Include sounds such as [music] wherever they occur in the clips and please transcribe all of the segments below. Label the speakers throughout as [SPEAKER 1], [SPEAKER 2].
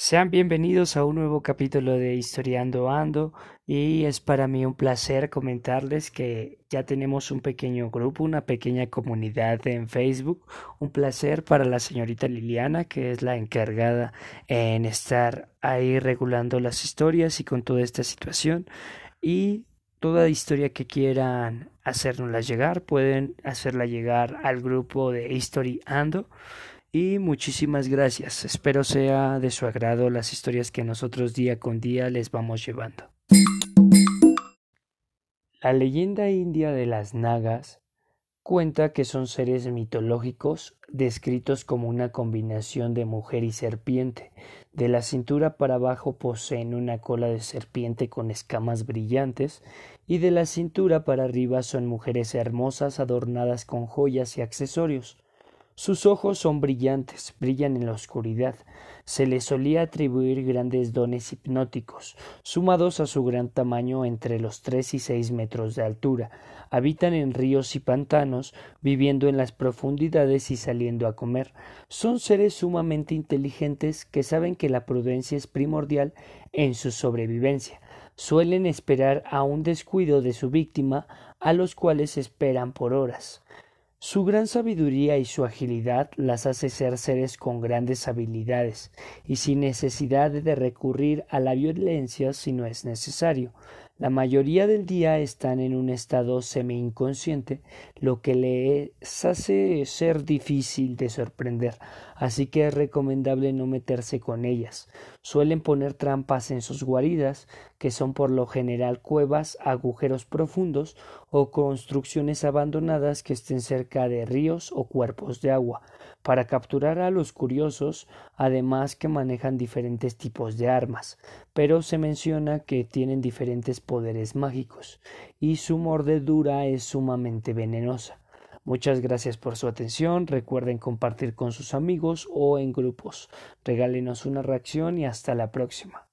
[SPEAKER 1] Sean bienvenidos a un nuevo capítulo de Historiando Ando y es para mí un placer comentarles que ya tenemos un pequeño grupo, una pequeña comunidad en Facebook. Un placer para la señorita Liliana que es la encargada en estar ahí regulando las historias y con toda esta situación y toda historia que quieran hacernosla llegar pueden hacerla llegar al grupo de History Ando y muchísimas gracias. Espero sea de su agrado las historias que nosotros día con día les vamos llevando. La leyenda india de las nagas cuenta que son seres mitológicos descritos como una combinación de mujer y serpiente. De la cintura para abajo poseen una cola de serpiente con escamas brillantes y de la cintura para arriba son mujeres hermosas adornadas con joyas y accesorios. Sus ojos son brillantes, brillan en la oscuridad. Se les solía atribuir grandes dones hipnóticos, sumados a su gran tamaño entre los tres y seis metros de altura. Habitan en ríos y pantanos, viviendo en las profundidades y saliendo a comer. Son seres sumamente inteligentes que saben que la prudencia es primordial en su sobrevivencia. Suelen esperar a un descuido de su víctima, a los cuales esperan por horas. Su gran sabiduría y su agilidad las hace ser seres con grandes habilidades y sin necesidad de recurrir a la violencia si no es necesario. La mayoría del día están en un estado semi-inconsciente, lo que les hace ser difícil de sorprender, así que es recomendable no meterse con ellas. Suelen poner trampas en sus guaridas, que son por lo general cuevas, agujeros profundos o construcciones abandonadas que estén cerca de ríos o cuerpos de agua para capturar a los curiosos, además que manejan diferentes tipos de armas, pero se menciona que tienen diferentes poderes mágicos y su mordedura es sumamente venenosa. Muchas gracias por su atención. Recuerden compartir con sus amigos o en grupos. Regálenos una reacción y hasta la próxima.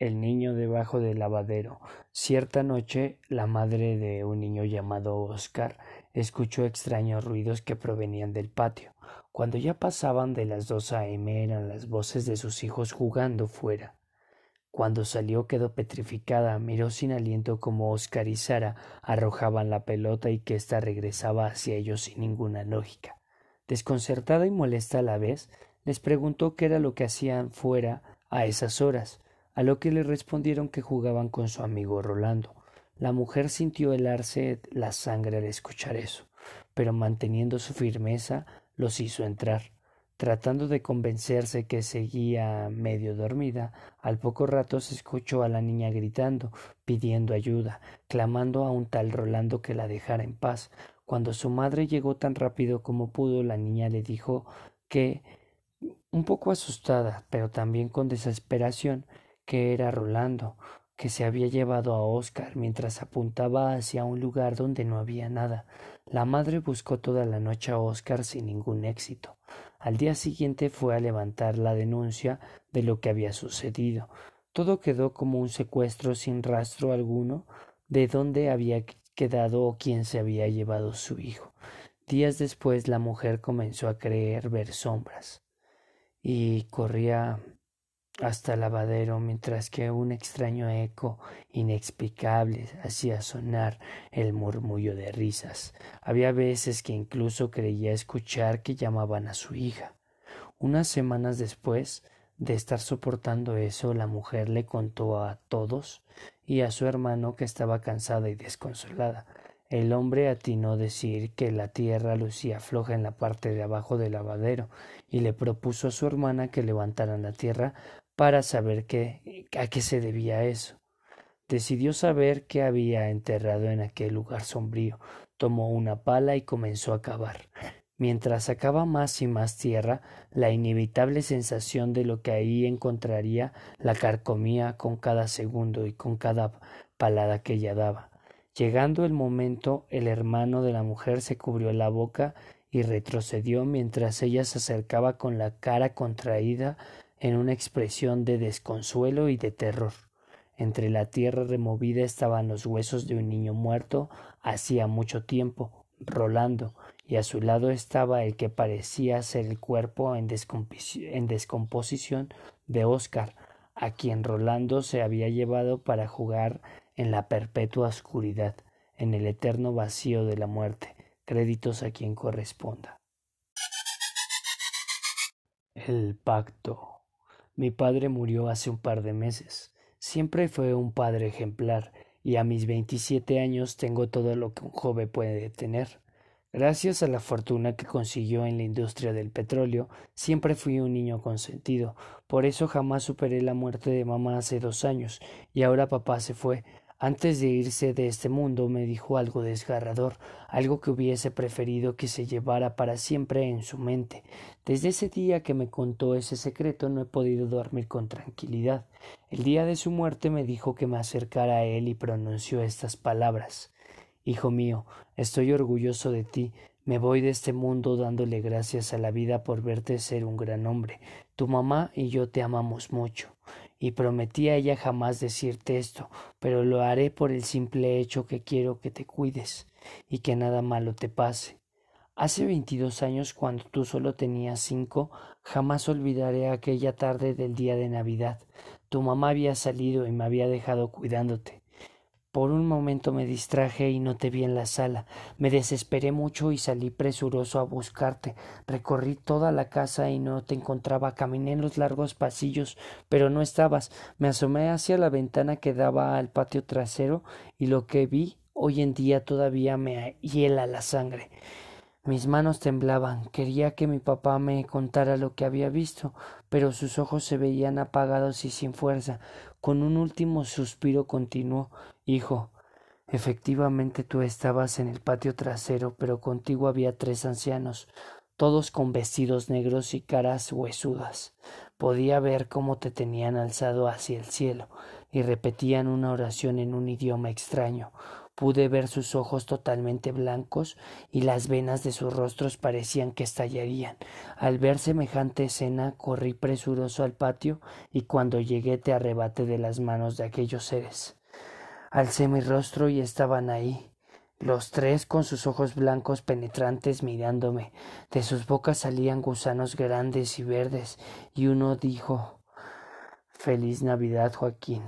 [SPEAKER 1] El niño debajo del lavadero. Cierta noche, la madre de un niño llamado Oscar escuchó extraños ruidos que provenían del patio. Cuando ya pasaban de las dos a.m. eran las voces de sus hijos jugando fuera. Cuando salió quedó petrificada, miró sin aliento como Oscar y Sara arrojaban la pelota y que ésta regresaba hacia ellos sin ninguna lógica. Desconcertada y molesta a la vez, les preguntó qué era lo que hacían fuera a esas horas a lo que le respondieron que jugaban con su amigo Rolando. La mujer sintió helarse la sangre al escuchar eso, pero manteniendo su firmeza los hizo entrar. Tratando de convencerse que seguía medio dormida, al poco rato se escuchó a la niña gritando, pidiendo ayuda, clamando a un tal Rolando que la dejara en paz. Cuando su madre llegó tan rápido como pudo, la niña le dijo que, un poco asustada, pero también con desesperación, que era Rolando, que se había llevado a Oscar mientras apuntaba hacia un lugar donde no había nada. La madre buscó toda la noche a Oscar sin ningún éxito. Al día siguiente fue a levantar la denuncia de lo que había sucedido. Todo quedó como un secuestro sin rastro alguno de dónde había quedado o quién se había llevado su hijo. Días después la mujer comenzó a creer ver sombras y corría hasta el lavadero mientras que un extraño eco inexplicable hacía sonar el murmullo de risas. Había veces que incluso creía escuchar que llamaban a su hija. Unas semanas después de estar soportando eso, la mujer le contó a todos y a su hermano que estaba cansada y desconsolada. El hombre atinó decir que la tierra lucía floja en la parte de abajo del lavadero y le propuso a su hermana que levantaran la tierra para saber qué, a qué se debía eso. Decidió saber qué había enterrado en aquel lugar sombrío. Tomó una pala y comenzó a cavar. Mientras sacaba más y más tierra, la inevitable sensación de lo que ahí encontraría la carcomía con cada segundo y con cada palada que ella daba. Llegando el momento, el hermano de la mujer se cubrió la boca y retrocedió mientras ella se acercaba con la cara contraída en una expresión de desconsuelo y de terror. Entre la tierra removida estaban los huesos de un niño muerto hacía mucho tiempo, rolando, y a su lado estaba el que parecía ser el cuerpo en, descomposición de Oscar, a quien Rolando se había llevado para jugar en la perpetua oscuridad, en el eterno vacío de la muerte, créditos a quien corresponda. El pacto. Mi padre murió hace un par de meses. Siempre fue un padre ejemplar, y a mis veintisiete años tengo todo lo que un joven puede tener. Gracias a la fortuna que consiguió en la industria del petróleo, siempre fui un niño consentido. Por eso jamás superé la muerte de mamá hace dos años, y ahora papá se fue, antes de irse de este mundo me dijo algo desgarrador, algo que hubiese preferido que se llevara para siempre en su mente. Desde ese día que me contó ese secreto no he podido dormir con tranquilidad. El día de su muerte me dijo que me acercara a él y pronunció estas palabras Hijo mío, estoy orgulloso de ti, me voy de este mundo dándole gracias a la vida por verte ser un gran hombre. Tu mamá y yo te amamos mucho y prometí a ella jamás decirte esto, pero lo haré por el simple hecho que quiero que te cuides y que nada malo te pase. Hace veintidós años, cuando tú solo tenías cinco, jamás olvidaré aquella tarde del día de Navidad. Tu mamá había salido y me había dejado cuidándote. Por un momento me distraje y no te vi en la sala. Me desesperé mucho y salí presuroso a buscarte. Recorrí toda la casa y no te encontraba. Caminé en los largos pasillos, pero no estabas. Me asomé hacia la ventana que daba al patio trasero y lo que vi hoy en día todavía me hiela la sangre. Mis manos temblaban. Quería que mi papá me contara lo que había visto, pero sus ojos se veían apagados y sin fuerza. Con un último suspiro continuó Hijo, efectivamente tú estabas en el patio trasero, pero contigo había tres ancianos, todos con vestidos negros y caras huesudas. Podía ver cómo te tenían alzado hacia el cielo, y repetían una oración en un idioma extraño. Pude ver sus ojos totalmente blancos y las venas de sus rostros parecían que estallarían. Al ver semejante escena corrí presuroso al patio y cuando llegué te arrebaté de las manos de aquellos seres. Alcé mi rostro y estaban ahí, los tres con sus ojos blancos penetrantes mirándome. De sus bocas salían gusanos grandes y verdes, y uno dijo Feliz Navidad, Joaquín.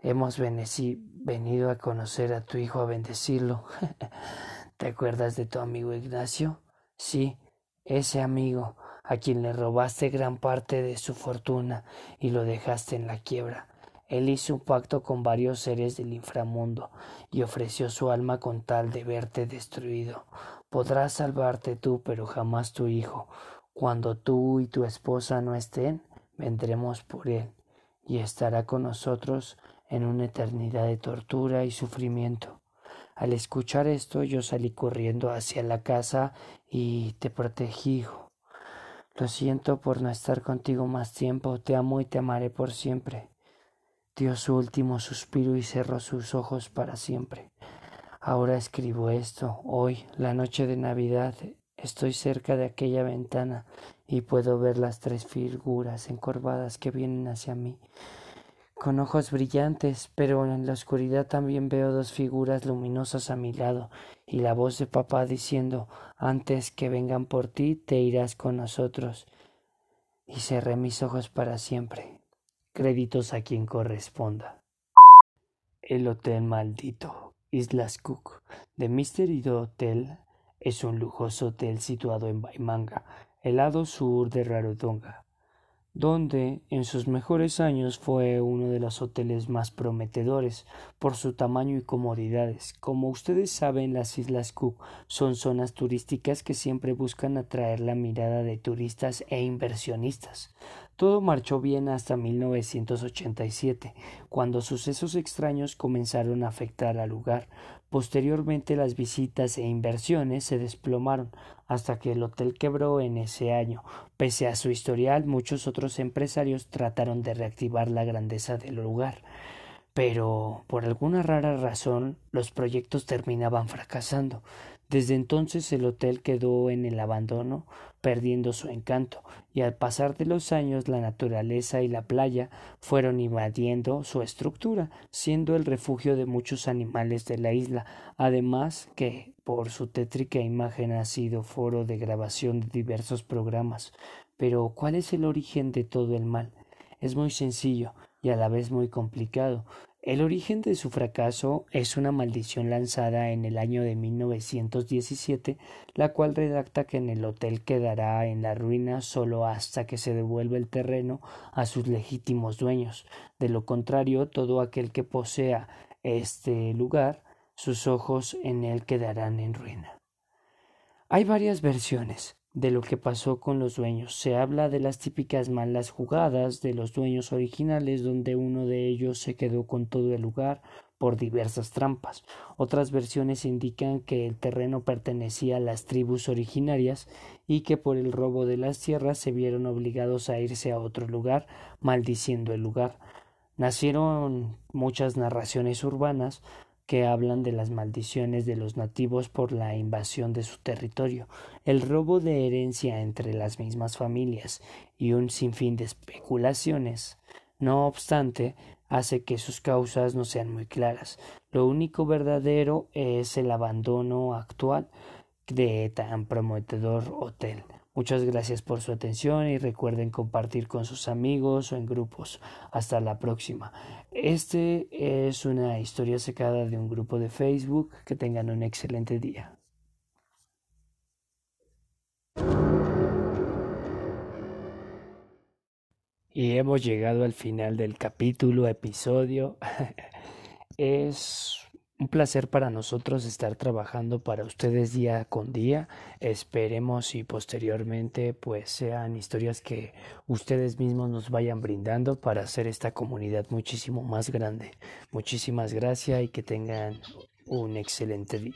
[SPEAKER 1] Hemos venido a conocer a tu hijo a bendecirlo. [laughs] ¿Te acuerdas de tu amigo Ignacio? Sí, ese amigo a quien le robaste gran parte de su fortuna y lo dejaste en la quiebra. Él hizo un pacto con varios seres del inframundo y ofreció su alma con tal de verte destruido. Podrás salvarte tú, pero jamás tu hijo. Cuando tú y tu esposa no estén, vendremos por él y estará con nosotros en una eternidad de tortura y sufrimiento. Al escuchar esto yo salí corriendo hacia la casa y te protegí, hijo. Lo siento por no estar contigo más tiempo, te amo y te amaré por siempre. Dio su último suspiro y cerró sus ojos para siempre. Ahora escribo esto, hoy, la noche de Navidad, estoy cerca de aquella ventana y puedo ver las tres figuras encorvadas que vienen hacia mí con ojos brillantes, pero en la oscuridad también veo dos figuras luminosas a mi lado, y la voz de papá diciendo antes que vengan por ti, te irás con nosotros. Y cerré mis ojos para siempre. Créditos a quien corresponda. El Hotel Maldito, Islas Cook, de Mystery Hotel, es un lujoso hotel situado en Baimanga, el lado sur de Rarotonga donde en sus mejores años fue uno de los hoteles más prometedores por su tamaño y comodidades. Como ustedes saben, las Islas Cook son zonas turísticas que siempre buscan atraer la mirada de turistas e inversionistas. Todo marchó bien hasta 1987, cuando sucesos extraños comenzaron a afectar al lugar. Posteriormente las visitas e inversiones se desplomaron hasta que el hotel quebró en ese año. Pese a su historial, muchos otros empresarios trataron de reactivar la grandeza del lugar. Pero, por alguna rara razón, los proyectos terminaban fracasando. Desde entonces el hotel quedó en el abandono, perdiendo su encanto, y al pasar de los años la naturaleza y la playa fueron invadiendo su estructura, siendo el refugio de muchos animales de la isla, además que por su tétrica imagen ha sido foro de grabación de diversos programas. Pero ¿cuál es el origen de todo el mal? Es muy sencillo y a la vez muy complicado, el origen de su fracaso es una maldición lanzada en el año de 1917, la cual redacta que en el hotel quedará en la ruina solo hasta que se devuelva el terreno a sus legítimos dueños. De lo contrario, todo aquel que posea este lugar, sus ojos en él quedarán en ruina. Hay varias versiones de lo que pasó con los dueños. Se habla de las típicas malas jugadas de los dueños originales donde uno de ellos se quedó con todo el lugar por diversas trampas. Otras versiones indican que el terreno pertenecía a las tribus originarias y que por el robo de las tierras se vieron obligados a irse a otro lugar, maldiciendo el lugar. Nacieron muchas narraciones urbanas que hablan de las maldiciones de los nativos por la invasión de su territorio, el robo de herencia entre las mismas familias y un sinfín de especulaciones. No obstante, hace que sus causas no sean muy claras. Lo único verdadero es el abandono actual de tan prometedor hotel. Muchas gracias por su atención y recuerden compartir con sus amigos o en grupos. Hasta la próxima. Este es una historia secada de un grupo de Facebook. Que tengan un excelente día. Y hemos llegado al final del capítulo, episodio. [laughs] es un placer para nosotros estar trabajando para ustedes día con día. Esperemos y posteriormente pues sean historias que ustedes mismos nos vayan brindando para hacer esta comunidad muchísimo más grande. Muchísimas gracias y que tengan un excelente día.